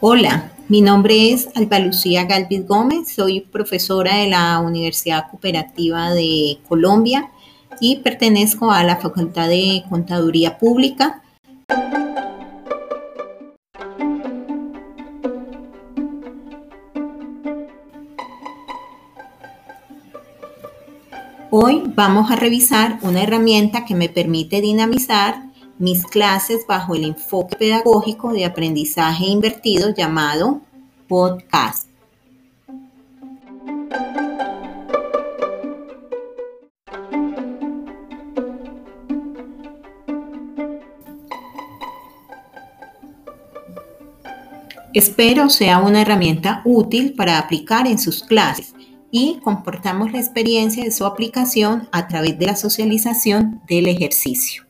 Hola, mi nombre es Alba Lucía Galvis Gómez, soy profesora de la Universidad Cooperativa de Colombia y pertenezco a la Facultad de Contaduría Pública. Hoy vamos a revisar una herramienta que me permite dinamizar mis clases bajo el enfoque pedagógico de aprendizaje invertido llamado podcast. Espero sea una herramienta útil para aplicar en sus clases y comportamos la experiencia de su aplicación a través de la socialización del ejercicio.